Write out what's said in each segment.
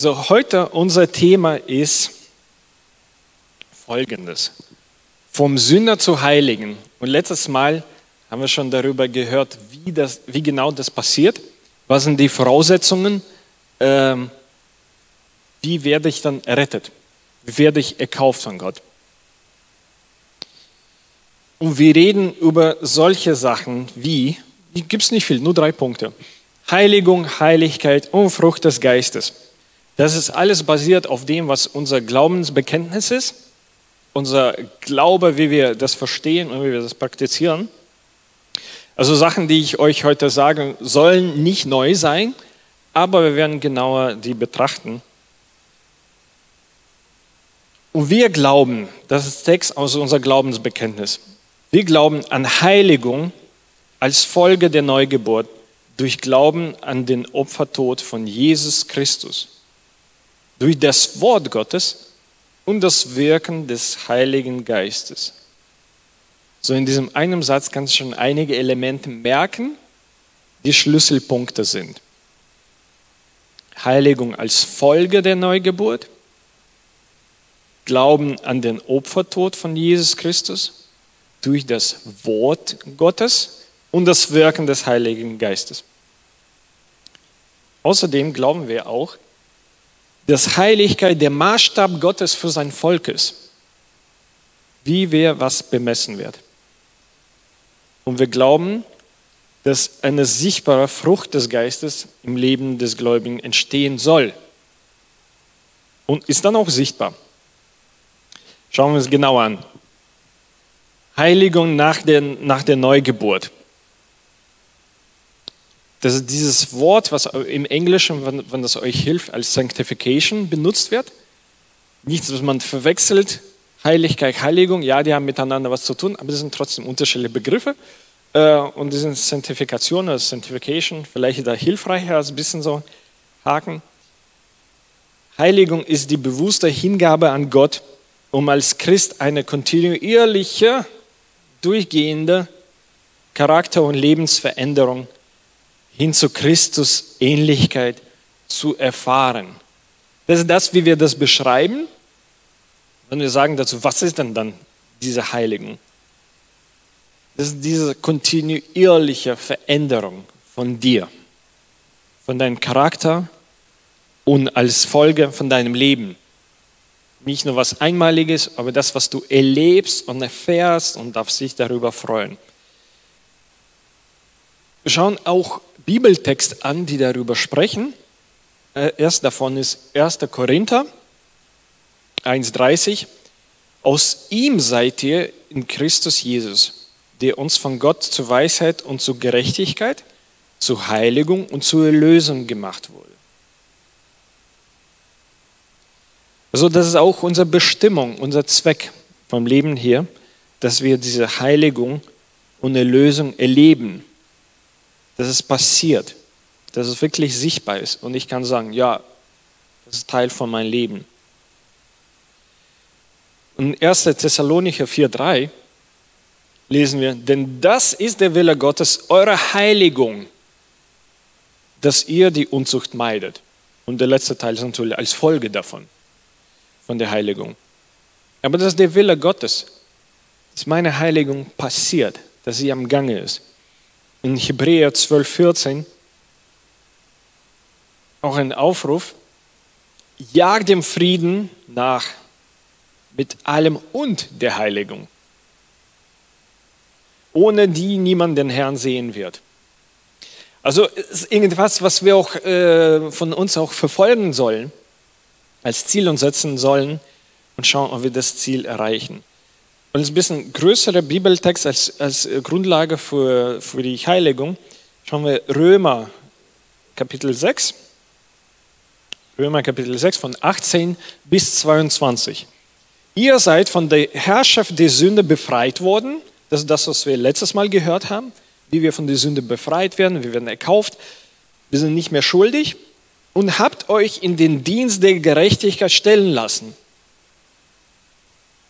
So, heute unser Thema ist folgendes. Vom Sünder zu Heiligen. Und letztes Mal haben wir schon darüber gehört, wie, das, wie genau das passiert. Was sind die Voraussetzungen? Ähm, wie werde ich dann errettet? Wie werde ich erkauft von Gott? Und wir reden über solche Sachen wie, gibt es nicht viel, nur drei Punkte. Heiligung, Heiligkeit und Frucht des Geistes. Das ist alles basiert auf dem, was unser Glaubensbekenntnis ist, unser Glaube, wie wir das verstehen und wie wir das praktizieren. Also Sachen, die ich euch heute sage, sollen nicht neu sein, aber wir werden genauer die betrachten. Und wir glauben, das ist Text aus unser Glaubensbekenntnis. Wir glauben an Heiligung als Folge der Neugeburt durch Glauben an den Opfertod von Jesus Christus durch das Wort Gottes und das Wirken des Heiligen Geistes. So in diesem einen Satz kannst du schon einige Elemente merken, die Schlüsselpunkte sind. Heiligung als Folge der Neugeburt, Glauben an den Opfertod von Jesus Christus durch das Wort Gottes und das Wirken des Heiligen Geistes. Außerdem glauben wir auch, dass Heiligkeit der Maßstab Gottes für sein Volk ist, wie wer was bemessen wird. Und wir glauben, dass eine sichtbare Frucht des Geistes im Leben des Gläubigen entstehen soll. Und ist dann auch sichtbar. Schauen wir uns genau an. Heiligung nach der, nach der Neugeburt. Das ist dieses Wort, was im Englischen, wenn, wenn das euch hilft, als Sanctification benutzt wird. Nichts, was man verwechselt. Heiligkeit, Heiligung, ja, die haben miteinander was zu tun, aber das sind trotzdem unterschiedliche Begriffe. Äh, und die sind Sanctifikation oder Sanctification, vielleicht da hilfreicher als ein bisschen so Haken. Heiligung ist die bewusste Hingabe an Gott, um als Christ eine kontinuierliche, durchgehende Charakter- und Lebensveränderung zu hin zu Christus Ähnlichkeit zu erfahren. Das ist das, wie wir das beschreiben. Wenn wir sagen dazu, was ist denn dann diese Heiligen? Das ist diese kontinuierliche Veränderung von dir, von deinem Charakter und als Folge von deinem Leben. Nicht nur was Einmaliges, aber das, was du erlebst und erfährst und darfst dich darüber freuen. Wir schauen auch Bibeltext an, die darüber sprechen. Äh, erst davon ist 1. Korinther 1,30. Aus ihm seid ihr in Christus Jesus, der uns von Gott zur Weisheit und zur Gerechtigkeit, zur Heiligung und zur Erlösung gemacht wurde. Also das ist auch unsere Bestimmung, unser Zweck vom Leben hier, dass wir diese Heiligung und Erlösung erleben dass es passiert, dass es wirklich sichtbar ist und ich kann sagen, ja, das ist Teil von meinem Leben. Und 1. Thessalonicher 4,3 lesen wir, denn das ist der Wille Gottes, eure Heiligung, dass ihr die Unzucht meidet. Und der letzte Teil ist natürlich als Folge davon, von der Heiligung. Aber das ist der Wille Gottes, dass meine Heiligung passiert, dass sie am Gange ist in Hebräer 12, 14 auch ein Aufruf, jag dem Frieden nach mit allem und der Heiligung, ohne die niemand den Herrn sehen wird. Also ist irgendwas, was wir auch äh, von uns auch verfolgen sollen, als Ziel und setzen sollen und schauen, ob wir das Ziel erreichen. Und es ist ein bisschen größerer Bibeltext als, als Grundlage für, für die Heiligung. Schauen wir Römer Kapitel 6. Römer Kapitel 6 von 18 bis 22. Ihr seid von der Herrschaft der Sünde befreit worden. Das ist das, was wir letztes Mal gehört haben, wie wir von der Sünde befreit werden, wir werden erkauft. Wir sind nicht mehr schuldig und habt euch in den Dienst der Gerechtigkeit stellen lassen.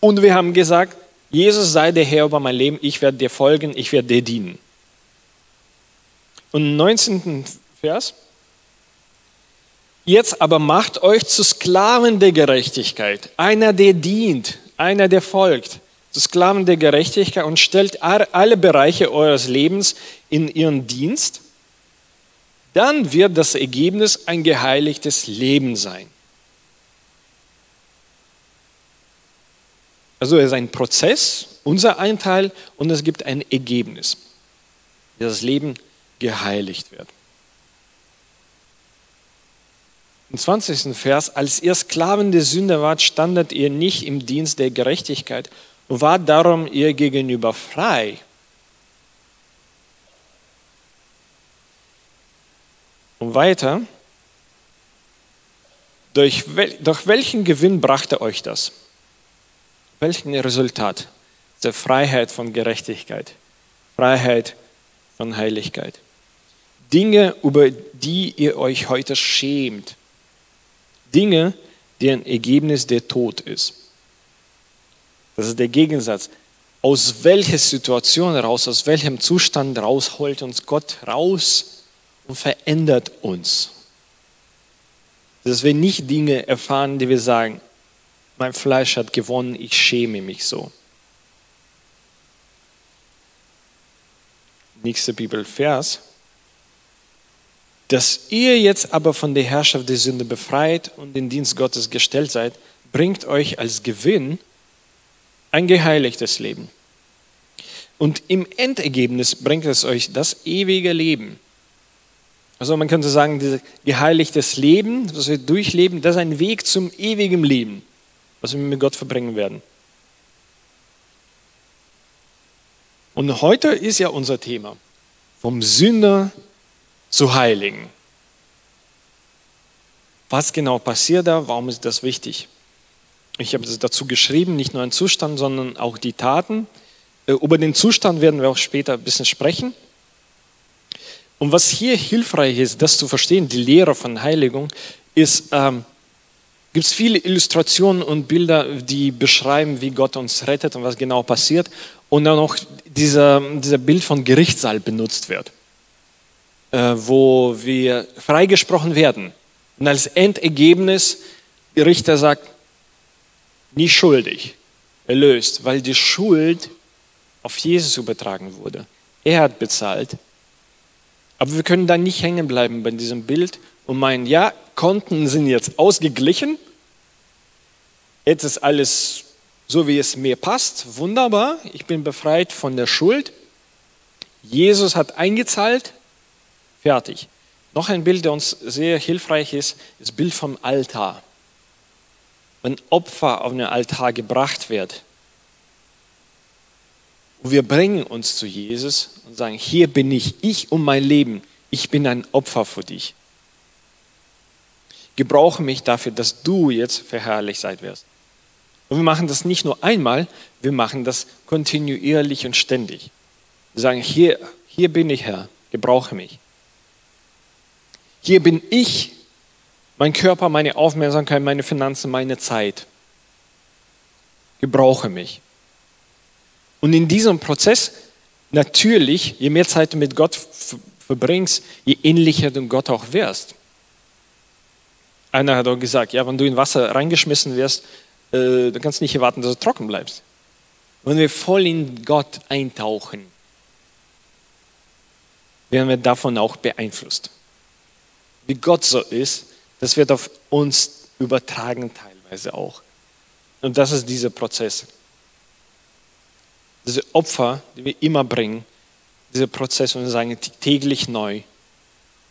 Und wir haben gesagt, Jesus sei der Herr über mein Leben, ich werde dir folgen, ich werde dir dienen. Und im 19. Vers, Jetzt aber macht euch zu Sklaven der Gerechtigkeit, einer, der dient, einer, der folgt, zu Sklaven der Gerechtigkeit und stellt alle Bereiche eures Lebens in ihren Dienst, dann wird das Ergebnis ein geheiligtes Leben sein. Also es ist ein Prozess, unser Einteil, und es gibt ein Ergebnis, wie das Leben geheiligt wird. Im 20. Vers, als ihr Sklaven der Sünde wart, standet ihr nicht im Dienst der Gerechtigkeit und wart darum ihr gegenüber frei. Und weiter, durch, wel, durch welchen Gewinn brachte euch das? Welchen Resultat? Der Freiheit von Gerechtigkeit, Freiheit von Heiligkeit. Dinge, über die ihr euch heute schämt. Dinge, deren Ergebnis der Tod ist. Das ist der Gegensatz. Aus welcher Situation raus, aus welchem Zustand raus holt uns Gott raus und verändert uns. Dass wir nicht Dinge erfahren, die wir sagen, mein Fleisch hat gewonnen, ich schäme mich so. Nächster Bibelvers. Dass ihr jetzt aber von der Herrschaft der Sünde befreit und in Dienst Gottes gestellt seid, bringt euch als Gewinn ein geheiligtes Leben. Und im Endergebnis bringt es euch das ewige Leben. Also man könnte sagen, dieses geheiligtes Leben, das wir durchleben, das ist ein Weg zum ewigen Leben was wir mit Gott verbringen werden. Und heute ist ja unser Thema, vom Sünder zu Heiligen. Was genau passiert da? Warum ist das wichtig? Ich habe dazu geschrieben, nicht nur ein Zustand, sondern auch die Taten. Äh, über den Zustand werden wir auch später ein bisschen sprechen. Und was hier hilfreich ist, das zu verstehen, die Lehre von Heiligung, ist, ähm, gibt es viele Illustrationen und Bilder, die beschreiben, wie Gott uns rettet und was genau passiert. Und dann noch dieser, dieser Bild von Gerichtssaal benutzt wird, äh, wo wir freigesprochen werden. Und als Endergebnis, der Richter sagt, nicht schuldig, erlöst, weil die Schuld auf Jesus übertragen wurde. Er hat bezahlt. Aber wir können da nicht hängen bleiben bei diesem Bild und meinen, ja, Konten sind jetzt ausgeglichen, Jetzt ist alles so, wie es mir passt. Wunderbar. Ich bin befreit von der Schuld. Jesus hat eingezahlt. Fertig. Noch ein Bild, der uns sehr hilfreich ist, das Bild vom Altar. Wenn Opfer auf den Altar gebracht wird, wir bringen uns zu Jesus und sagen, hier bin ich, ich um mein Leben, ich bin ein Opfer für dich. Gebrauche mich dafür, dass du jetzt verherrlicht sein wirst. Und wir machen das nicht nur einmal, wir machen das kontinuierlich und ständig. Wir sagen, hier, hier bin ich Herr, gebrauche mich. Hier bin ich, mein Körper, meine Aufmerksamkeit, meine Finanzen, meine Zeit. Gebrauche mich. Und in diesem Prozess, natürlich, je mehr Zeit du mit Gott verbringst, je ähnlicher du Gott auch wirst. Einer hat auch gesagt, ja, wenn du in Wasser reingeschmissen wirst, äh, du kannst nicht erwarten, dass du trocken bleibst. Wenn wir voll in Gott eintauchen, werden wir davon auch beeinflusst. Wie Gott so ist, das wird auf uns übertragen teilweise auch. Und das ist dieser Prozess. Diese Opfer, die wir immer bringen, dieser Prozess und sagen täglich neu,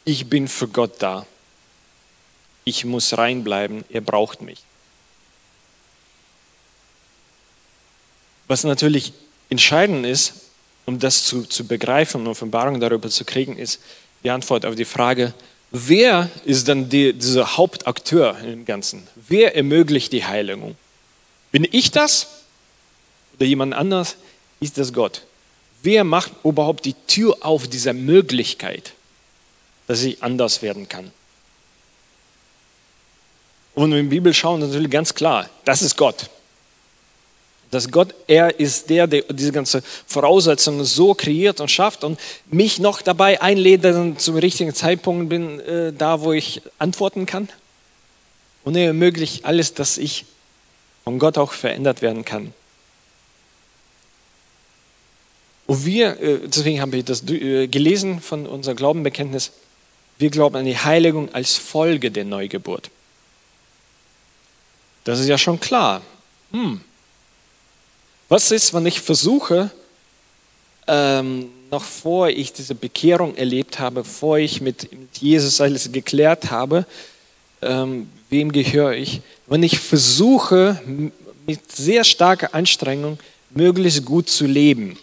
ich bin für Gott da. Ich muss reinbleiben, er braucht mich. Was natürlich entscheidend ist, um das zu, zu begreifen und Offenbarung darüber zu kriegen, ist die Antwort auf die Frage, wer ist dann die, dieser Hauptakteur im Ganzen? Wer ermöglicht die Heiligung? Bin ich das oder jemand anders? Ist das Gott? Wer macht überhaupt die Tür auf dieser Möglichkeit, dass sie anders werden kann? Und wenn wir in die Bibel schauen, ist natürlich ganz klar, das ist Gott. Dass Gott, er ist der, der diese ganze Voraussetzungen so kreiert und schafft und mich noch dabei einlädt, dass ich zum richtigen Zeitpunkt bin, äh, da wo ich antworten kann. Und er ermöglicht alles, dass ich von Gott auch verändert werden kann. Und wir, äh, deswegen habe ich das äh, gelesen von unserem Glaubenbekenntnis, wir glauben an die Heiligung als Folge der Neugeburt. Das ist ja schon klar. Hm. Was ist, wenn ich versuche, ähm, noch vor ich diese Bekehrung erlebt habe, bevor ich mit, mit Jesus alles geklärt habe, ähm, wem gehöre ich, wenn ich versuche, mit sehr starker Anstrengung möglichst gut zu leben,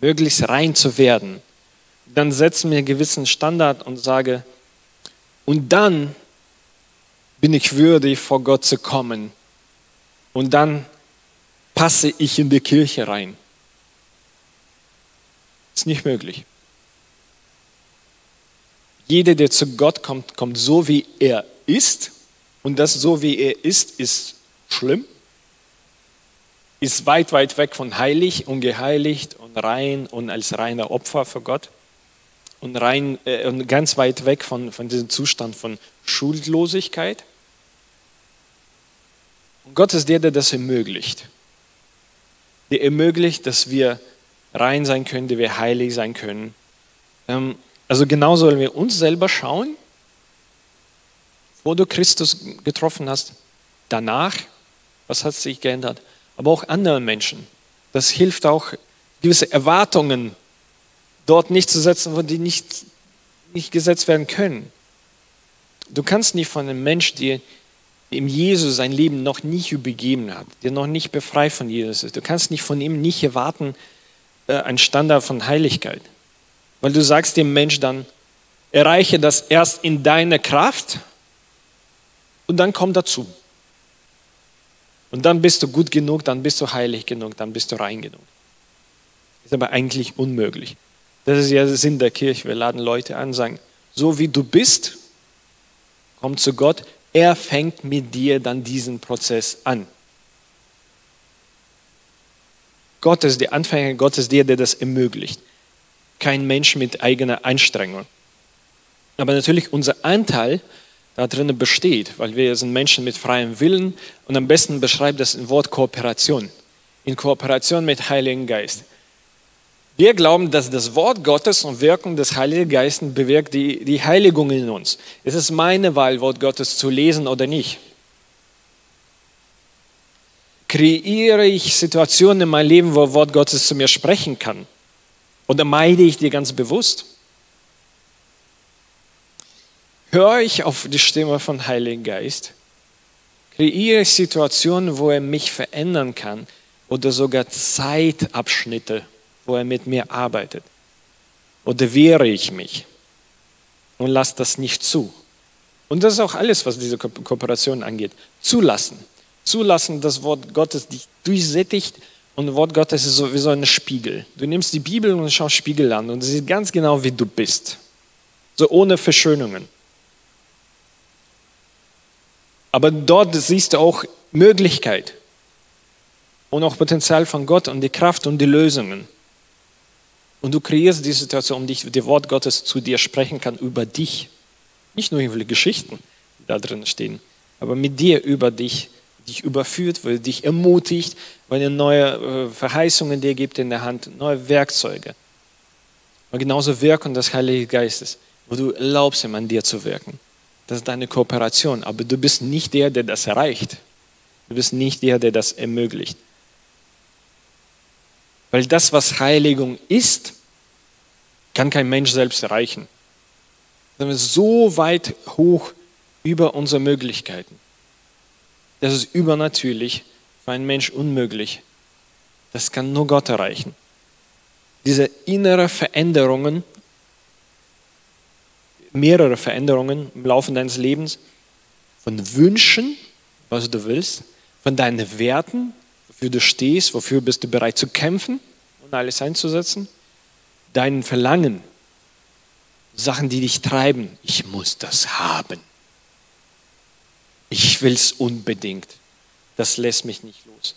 möglichst rein zu werden, dann setze mir einen gewissen Standard und sage, und dann bin ich würdig, vor Gott zu kommen. Und dann passe ich in die Kirche rein. Ist nicht möglich. Jeder, der zu Gott kommt, kommt so, wie er ist. Und das so, wie er ist, ist schlimm. Ist weit, weit weg von heilig und geheiligt und rein und als reiner Opfer für Gott. Und, rein, äh, und ganz weit weg von, von diesem Zustand von Schuldlosigkeit. Und Gott ist der, der das ermöglicht. Der ermöglicht, dass wir rein sein können, dass wir heilig sein können. Ähm, also genau sollen wir uns selber schauen, wo du Christus getroffen hast, danach, was hat sich geändert, aber auch anderen Menschen. Das hilft auch, gewisse Erwartungen dort nicht zu setzen, wo die nicht, nicht gesetzt werden können. Du kannst nicht von einem Menschen, der dem Jesus sein Leben noch nicht übergeben hat, der noch nicht befreit von Jesus ist, du kannst nicht von ihm nicht erwarten, äh, einen Standard von Heiligkeit. Weil du sagst dem Mensch dann, erreiche das erst in deiner Kraft und dann komm dazu. Und dann bist du gut genug, dann bist du heilig genug, dann bist du rein genug. Ist aber eigentlich unmöglich. Das ist ja der Sinn der Kirche. Wir laden Leute an, sagen, so wie du bist, komm zu Gott. Er fängt mit dir dann diesen Prozess an. Gott ist der Anfänger, Gott ist der, der das ermöglicht. Kein Mensch mit eigener Anstrengung. Aber natürlich unser Anteil da drinnen besteht, weil wir sind Menschen mit freiem Willen und am besten beschreibt das ein Wort Kooperation. In Kooperation mit Heiligen Geist. Wir glauben, dass das Wort Gottes und Wirkung des Heiligen Geistes bewirkt die, die Heiligung in uns. Es ist meine Wahl, Wort Gottes zu lesen oder nicht. Kreiere ich Situationen in meinem Leben, wo Wort Gottes zu mir sprechen kann? Oder meide ich die ganz bewusst? Höre ich auf die Stimme von Heiligen Geist? Kreiere ich Situationen, wo er mich verändern kann oder sogar Zeitabschnitte, wo er mit mir arbeitet? Oder wehre ich mich und lasse das nicht zu? Und das ist auch alles, was diese Kooperation angeht. Zulassen zulassen, dass Wort Gottes dich durchsättigt und Wort Gottes ist so wie so ein Spiegel. Du nimmst die Bibel und schaust Spiegel an und siehst ganz genau, wie du bist. So ohne Verschönungen. Aber dort siehst du auch Möglichkeit und auch Potenzial von Gott und die Kraft und die Lösungen. Und du kreierst die Situation, um dich, das Wort Gottes zu dir sprechen kann über dich. Nicht nur irgendwelche Geschichten, die da drin stehen, aber mit dir über dich dich überführt, weil dich ermutigt, weil er neue äh, Verheißungen dir gibt in der Hand, neue Werkzeuge. Und genauso Wirkung des Heiligen Geistes, wo du erlaubst ihm an dir zu wirken. Das ist deine Kooperation, aber du bist nicht der, der das erreicht. Du bist nicht der, der das ermöglicht. Weil das, was Heiligung ist, kann kein Mensch selbst erreichen. Das ist so weit hoch über unsere Möglichkeiten. Das ist übernatürlich, für einen Mensch unmöglich. Das kann nur Gott erreichen. Diese innere Veränderungen, mehrere Veränderungen im Laufe deines Lebens, von Wünschen, was du willst, von deinen Werten, wofür du stehst, wofür bist du bereit zu kämpfen und alles einzusetzen, deinen Verlangen, Sachen, die dich treiben, ich muss das haben. Ich will es unbedingt. Das lässt mich nicht los.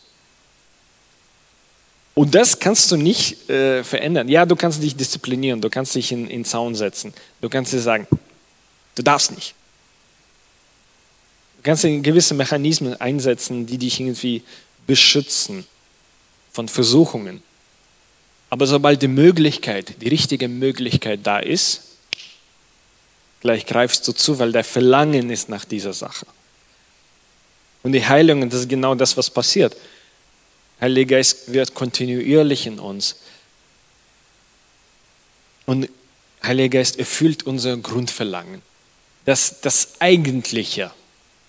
Und das kannst du nicht äh, verändern. Ja, du kannst dich disziplinieren, du kannst dich in, in Zaun setzen. Du kannst dir sagen, du darfst nicht. kannst gewisse Mechanismen einsetzen, die dich irgendwie beschützen von Versuchungen. Aber sobald die Möglichkeit, die richtige Möglichkeit da ist, gleich greifst du zu, weil der Verlangen ist nach dieser Sache. Und die Heilung, das ist genau das, was passiert. Heiliger Geist wird kontinuierlich in uns. Und Heiliger Geist erfüllt unser Grundverlangen. Das, das Eigentliche,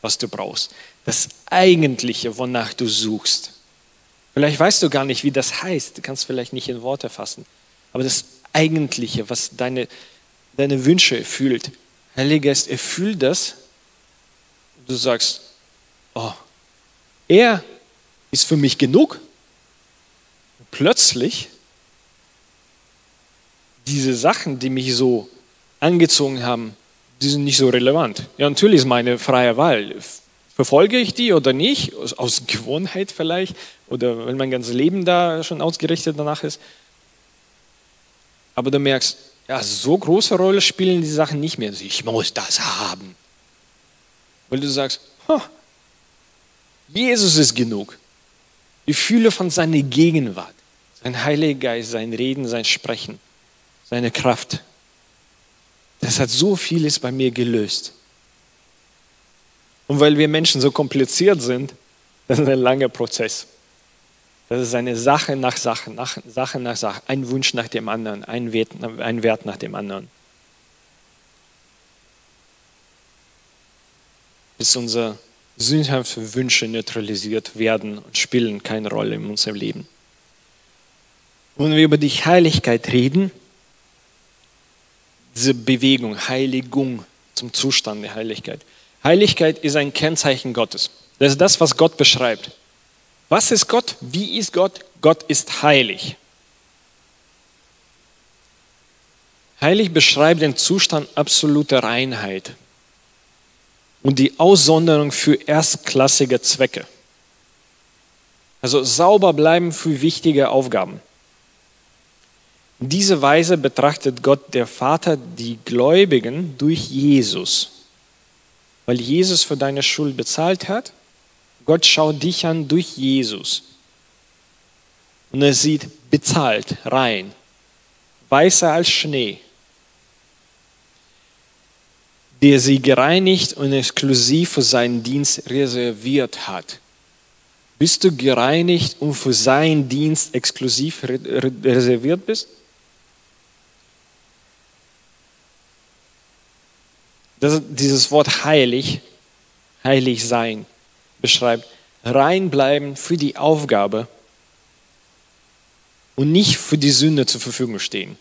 was du brauchst. Das Eigentliche, wonach du suchst. Vielleicht weißt du gar nicht, wie das heißt. Du kannst vielleicht nicht in Worte fassen. Aber das Eigentliche, was deine, deine Wünsche erfüllt. Heiliger Geist erfüllt das. Du sagst, oh, er ist für mich genug. Und plötzlich diese Sachen, die mich so angezogen haben, die sind nicht so relevant. Ja, natürlich ist meine freie Wahl. Verfolge ich die oder nicht? Aus, aus Gewohnheit vielleicht? Oder wenn mein ganzes Leben da schon ausgerichtet danach ist? Aber du merkst, ja, so große Rolle spielen die Sachen nicht mehr. Ich muss das haben. Weil du sagst, Jesus ist genug. Ich fühle von seiner Gegenwart, sein Heiliger Geist, sein Reden, sein Sprechen, seine Kraft. Das hat so vieles bei mir gelöst. Und weil wir Menschen so kompliziert sind, das ist ein langer Prozess. Das ist eine Sache nach Sache, nach Sache nach Sache, ein Wunsch nach dem anderen, ein Wert, ein Wert nach dem anderen. Bis unsere sündhaften Wünsche neutralisiert werden und spielen keine Rolle in unserem Leben. Und wenn wir über die Heiligkeit reden, diese Bewegung, Heiligung zum Zustand der Heiligkeit. Heiligkeit ist ein Kennzeichen Gottes. Das ist das, was Gott beschreibt. Was ist Gott? Wie ist Gott? Gott ist heilig. Heilig beschreibt den Zustand absoluter Reinheit und die Aussonderung für erstklassige Zwecke. Also sauber bleiben für wichtige Aufgaben. In dieser Weise betrachtet Gott der Vater die Gläubigen durch Jesus. Weil Jesus für deine Schuld bezahlt hat, Gott schaut dich an durch Jesus. Und er sieht bezahlt, rein, weißer als Schnee, der sie gereinigt und exklusiv für seinen Dienst reserviert hat. Bist du gereinigt und für seinen Dienst exklusiv reserviert bist? Das, dieses Wort heilig, heilig sein, beschreibt reinbleiben für die Aufgabe und nicht für die Sünde zur Verfügung stehen.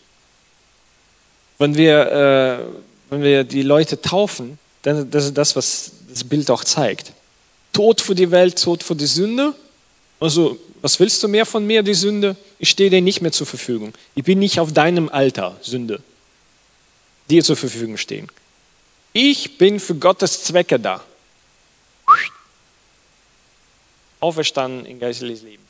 Wenn wir, äh, wenn wir die Leute taufen, dann das ist das, was das Bild auch zeigt. Tod für die Welt, Tod für die Sünde. Also, was willst du mehr von mir, die Sünde? Ich stehe dir nicht mehr zur Verfügung. Ich bin nicht auf deinem Alter, Sünde, dir zur Verfügung stehen. Ich bin für Gottes Zwecke da. Auferstanden in geistliches Leben.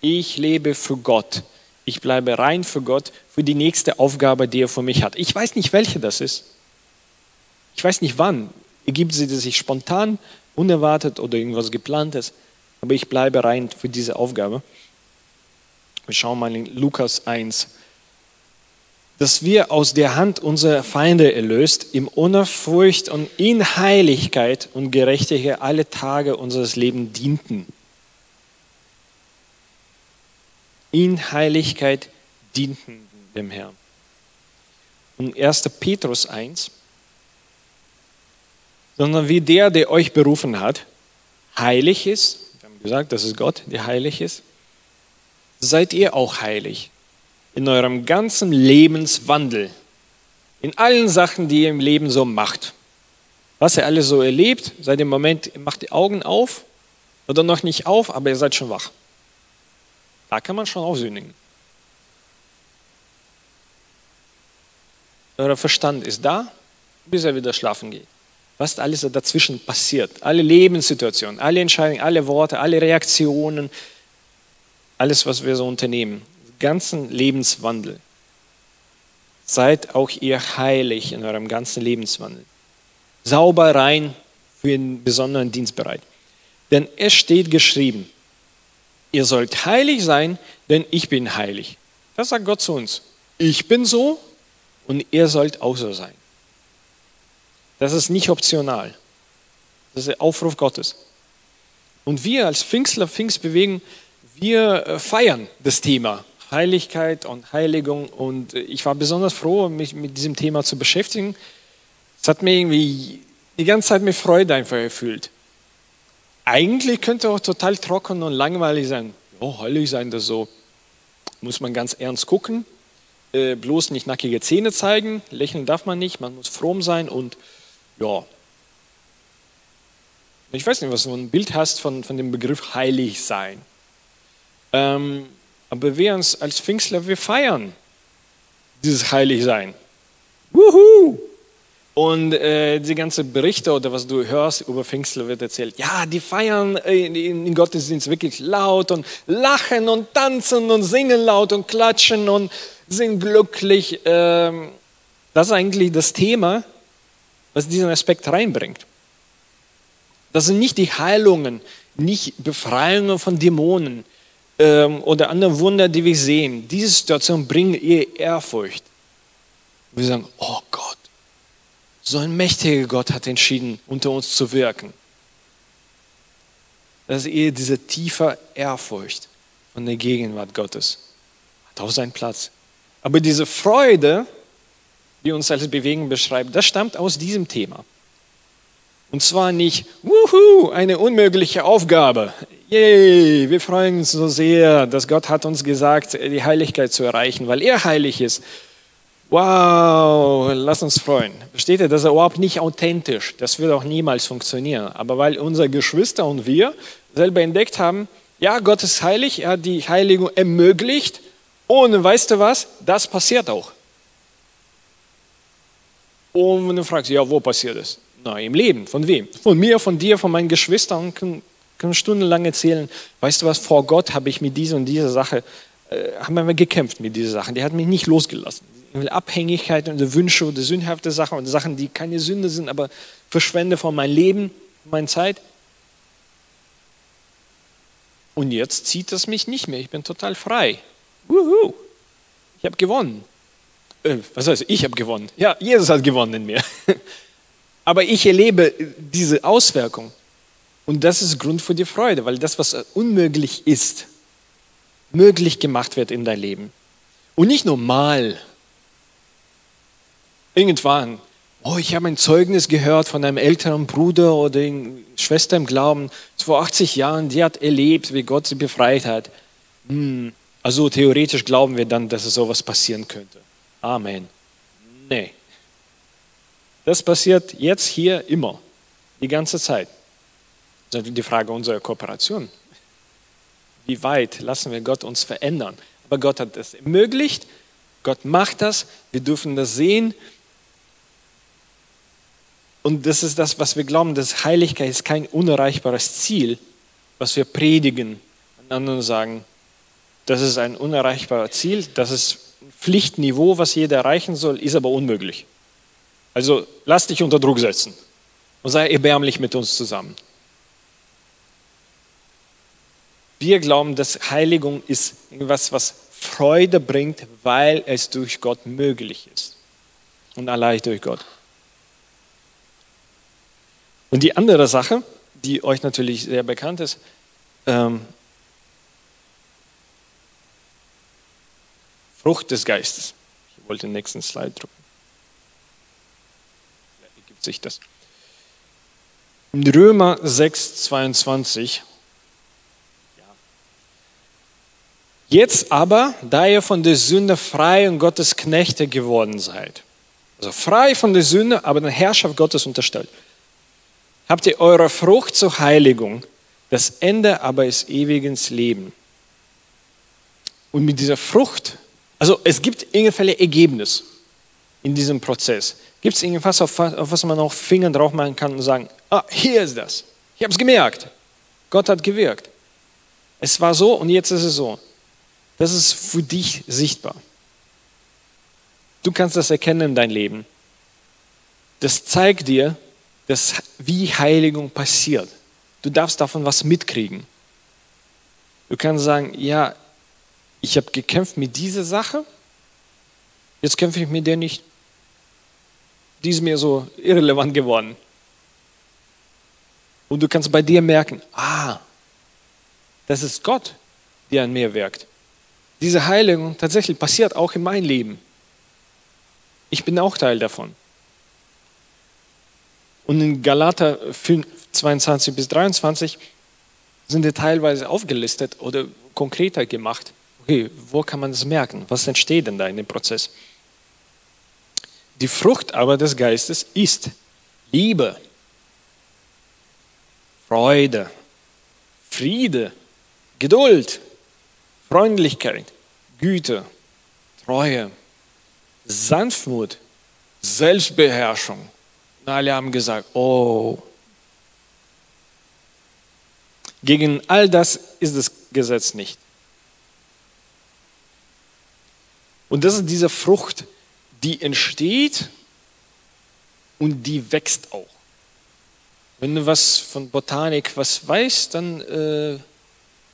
Ich lebe für Gott. Ich bleibe rein für Gott, für die nächste Aufgabe, die er für mich hat. Ich weiß nicht, welche das ist. Ich weiß nicht wann. Ergibt sie sich spontan, unerwartet oder irgendwas geplantes. Aber ich bleibe rein für diese Aufgabe. Wir schauen mal in Lukas 1, dass wir aus der Hand unserer Feinde erlöst, im Unerfurcht und in Heiligkeit und Gerechtigkeit alle Tage unseres Lebens dienten. In Heiligkeit dienten dem Herrn. Und 1. Petrus 1, sondern wie der, der euch berufen hat, heilig ist, wir haben gesagt, das ist Gott, der heilig ist, seid ihr auch heilig in eurem ganzen Lebenswandel, in allen Sachen, die ihr im Leben so macht. Was ihr alles so erlebt, seid im Moment, macht die Augen auf oder noch nicht auf, aber ihr seid schon wach. Da kann man schon aufsündigen. Euer Verstand ist da, bis er wieder schlafen geht. Was alles dazwischen passiert, alle Lebenssituationen, alle Entscheidungen, alle Worte, alle Reaktionen, alles, was wir so unternehmen, ganzen Lebenswandel. Seid auch ihr heilig in eurem ganzen Lebenswandel. Sauber rein für einen besonderen Dienst bereit. Denn es steht geschrieben, ihr sollt heilig sein, denn ich bin heilig. Das sagt Gott zu uns. Ich bin so und ihr sollt auch so sein. Das ist nicht optional. Das ist der Aufruf Gottes. Und wir als Pfingstler, Pfingstbewegung, wir äh, feiern das Thema Heiligkeit und Heiligung. Und äh, ich war besonders froh, mich mit diesem Thema zu beschäftigen. Es hat mir irgendwie die ganze Zeit mit Freude einfach erfüllt. Eigentlich könnte auch total trocken und langweilig sein. Oh, heilig sein, das so. Muss man ganz ernst gucken. Äh, bloß nicht nackige Zähne zeigen. Lächeln darf man nicht. Man muss fromm sein und ja. Ich weiß nicht, was du ein Bild hast von, von dem Begriff heilig sein. Ähm, aber wir uns als Pfingstler, wir feiern dieses Heiligsein. Wuhu! Und äh, die ganzen Berichte oder was du hörst über Pfingstler wird erzählt, ja, die feiern äh, in Gottesdienst wirklich laut und lachen und tanzen und singen laut und klatschen und sind glücklich. Ähm, das ist eigentlich das Thema, was diesen Aspekt reinbringt. Das sind nicht die Heilungen, nicht Befreiungen von Dämonen ähm, oder andere Wunder, die wir sehen. Diese Situation bringt ihr Ehrfurcht. Wir sagen, oh Gott, so ein mächtiger Gott hat entschieden, unter uns zu wirken. Das ist eher diese tiefe Ehrfurcht von der Gegenwart Gottes. Hat auch seinen Platz. Aber diese Freude, die uns als Bewegung beschreibt, das stammt aus diesem Thema. Und zwar nicht, wuhu, eine unmögliche Aufgabe. Yay, wir freuen uns so sehr, dass Gott hat uns gesagt, die Heiligkeit zu erreichen, weil er heilig ist. Wow, lass uns freuen. Versteht ihr, das ist überhaupt nicht authentisch. Das wird auch niemals funktionieren. Aber weil unsere Geschwister und wir selber entdeckt haben, ja, Gott ist heilig, er hat die Heiligung ermöglicht. Und weißt du was? Das passiert auch. Und du fragst, ja, wo passiert das? Na, im Leben. Von wem? Von mir, von dir, von meinen Geschwistern. Kann, kann stundenlang erzählen. Weißt du was? Vor Gott habe ich mit dieser und dieser Sache, äh, haben wir gekämpft mit dieser Sache. Die hat mich nicht losgelassen. Abhängigkeit und Wünsche oder sündhafte Sachen und Sachen, die keine Sünde sind, aber verschwende von meinem Leben, meine Zeit. Und jetzt zieht es mich nicht mehr. Ich bin total frei. Wuhu. Ich habe gewonnen. Äh, was heißt, ich habe gewonnen? Ja, Jesus hat gewonnen in mir. Aber ich erlebe diese Auswirkung. Und das ist Grund für die Freude, weil das, was unmöglich ist, möglich gemacht wird in dein Leben. Und nicht nur mal, Irgendwann, oh, ich habe ein Zeugnis gehört von einem älteren Bruder oder Schwester im Glauben, vor 80 Jahren, die hat erlebt, wie Gott sie befreit hat. Hm, also theoretisch glauben wir dann, dass sowas passieren könnte. Amen. Nee. Das passiert jetzt hier immer, die ganze Zeit. Die Frage unserer Kooperation. Wie weit lassen wir Gott uns verändern? Aber Gott hat das ermöglicht. Gott macht das. Wir dürfen das sehen. Und das ist das, was wir glauben, dass Heiligkeit ist kein unerreichbares Ziel, was wir predigen und anderen sagen, das ist ein unerreichbares Ziel, das ist ein Pflichtniveau, was jeder erreichen soll, ist aber unmöglich. Also lass dich unter Druck setzen und sei erbärmlich mit uns zusammen. Wir glauben, dass Heiligung ist etwas, was Freude bringt, weil es durch Gott möglich ist. Und allein durch Gott. Und die andere Sache, die euch natürlich sehr bekannt ist, ähm, Frucht des Geistes. Ich wollte den nächsten Slide drücken. Ja, ergibt sich das. In Römer 6, 22. Jetzt aber, da ihr von der Sünde frei und Gottes Knechte geworden seid, also frei von der Sünde, aber der Herrschaft Gottes unterstellt, habt ihr eure Frucht zur Heiligung, das Ende aber ist ewiges Leben. Und mit dieser Frucht, also es gibt irgendwelche Ergebnis in diesem Prozess. Gibt es irgendwas, auf, auf was man auch Finger drauf machen kann und sagen, ah, hier ist das. Ich habe es gemerkt. Gott hat gewirkt. Es war so und jetzt ist es so. Das ist für dich sichtbar. Du kannst das erkennen in dein Leben. Das zeigt dir, das, wie Heiligung passiert. Du darfst davon was mitkriegen. Du kannst sagen, ja, ich habe gekämpft mit dieser Sache, jetzt kämpfe ich mit der nicht. Die ist mir so irrelevant geworden. Und du kannst bei dir merken, ah, das ist Gott, der an mir wirkt. Diese Heiligung tatsächlich passiert auch in meinem Leben. Ich bin auch Teil davon. Und in Galater 5, 22 bis 23 sind die teilweise aufgelistet oder konkreter gemacht. Okay, wo kann man das merken? Was entsteht denn da in dem Prozess? Die Frucht aber des Geistes ist Liebe, Freude, Friede, Geduld, Freundlichkeit, Güte, Treue, Sanftmut, Selbstbeherrschung. Und alle haben gesagt, oh. Gegen all das ist das Gesetz nicht. Und das ist diese Frucht, die entsteht und die wächst auch. Wenn du was von Botanik was weißt, dann äh,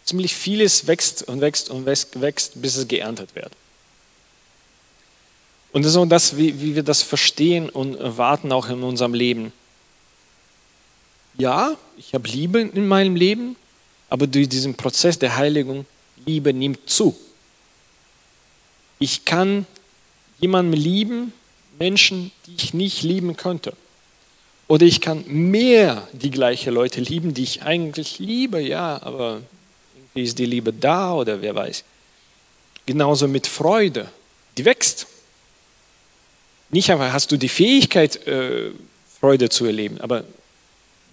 ziemlich vieles wächst und wächst und wächst, wächst, bis es geerntet wird. Und das ist auch das, wie, wie wir das verstehen und erwarten auch in unserem Leben. Ja, ich habe Liebe in meinem Leben, aber durch diesen Prozess der Heiligung, Liebe nimmt zu. Ich kann jemanden lieben, Menschen, die ich nicht lieben könnte. Oder ich kann mehr die gleichen Leute lieben, die ich eigentlich liebe, ja, aber ist die Liebe da oder wer weiß. Genauso mit Freude, die wächst. Nicht einfach hast du die Fähigkeit, äh, Freude zu erleben, aber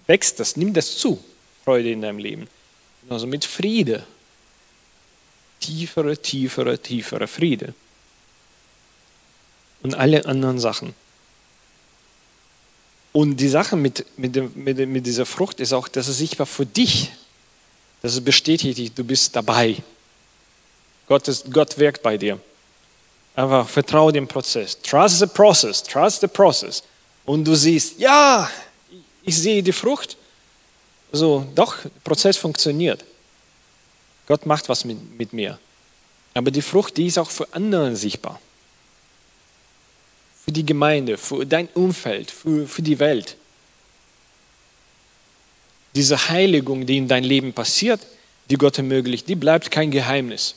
wächst das, nimm das zu, Freude in deinem Leben. Genauso mit Friede. Tiefere, tiefere, tiefere Friede. Und alle anderen Sachen. Und die Sache mit, mit, mit, mit dieser Frucht ist auch, dass es sichtbar für dich, dass es bestätigt, du bist dabei. Gott, ist, Gott wirkt bei dir. Einfach vertraue dem Prozess. Trust the process. Trust the process. Und du siehst, ja, ich sehe die Frucht. So, doch, der Prozess funktioniert. Gott macht was mit, mit mir. Aber die Frucht, die ist auch für andere sichtbar. Für die Gemeinde, für dein Umfeld, für, für die Welt. Diese Heiligung, die in dein Leben passiert, die Gott ermöglicht, die bleibt kein Geheimnis.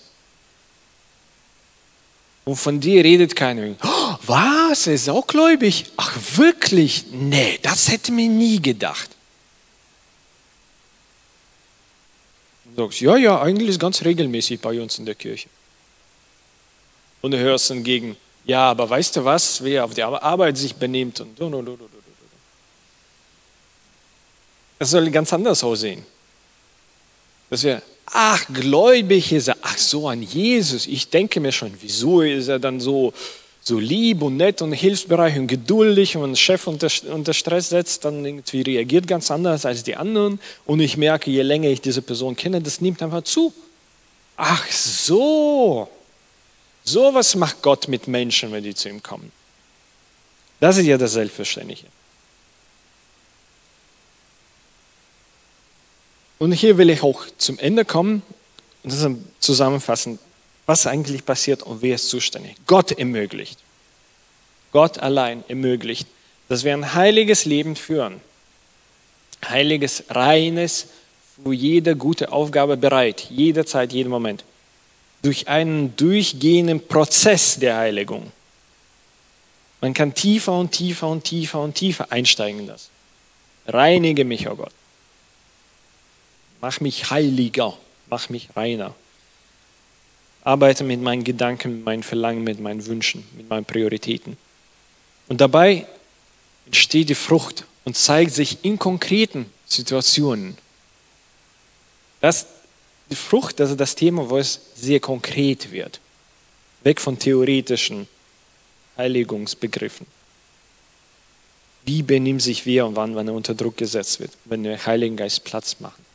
Und von dir redet keiner. Oh, was? Er ist auch gläubig? Ach, wirklich? Nee, das hätte mir nie gedacht. Du sagst, ja, ja, eigentlich ist ganz regelmäßig bei uns in der Kirche. Und du hörst dann gegen, ja, aber weißt du was, wer auf der Arbeit sich benimmt und du, du, du, Das soll ganz anders aussehen. Dass wir ach, gläubig ist er, ach so an Jesus. Ich denke mir schon, wieso ist er dann so, so lieb und nett und hilfsbereit und geduldig und wenn Chef unter, unter Stress setzt, dann irgendwie reagiert ganz anders als die anderen. Und ich merke, je länger ich diese Person kenne, das nimmt einfach zu. Ach so, so was macht Gott mit Menschen, wenn die zu ihm kommen. Das ist ja das Selbstverständliche. Und hier will ich auch zum Ende kommen und das zusammenfassen, was eigentlich passiert und wer ist zuständig. Gott ermöglicht. Gott allein ermöglicht, dass wir ein heiliges Leben führen. Heiliges, reines, für jede gute Aufgabe bereit, jederzeit, jeden Moment. Durch einen durchgehenden Prozess der Heiligung. Man kann tiefer und tiefer und tiefer und tiefer einsteigen in das. Reinige mich, oh Gott. Mach mich heiliger, mach mich reiner. Arbeite mit meinen Gedanken, mit meinen Verlangen, mit meinen Wünschen, mit meinen Prioritäten. Und dabei entsteht die Frucht und zeigt sich in konkreten Situationen. Das, die Frucht, das ist das Thema, wo es sehr konkret wird. Weg von theoretischen Heiligungsbegriffen. Wie benimmt sich wer und wann, wenn er unter Druck gesetzt wird, wenn wir Heiligen Geist Platz machen?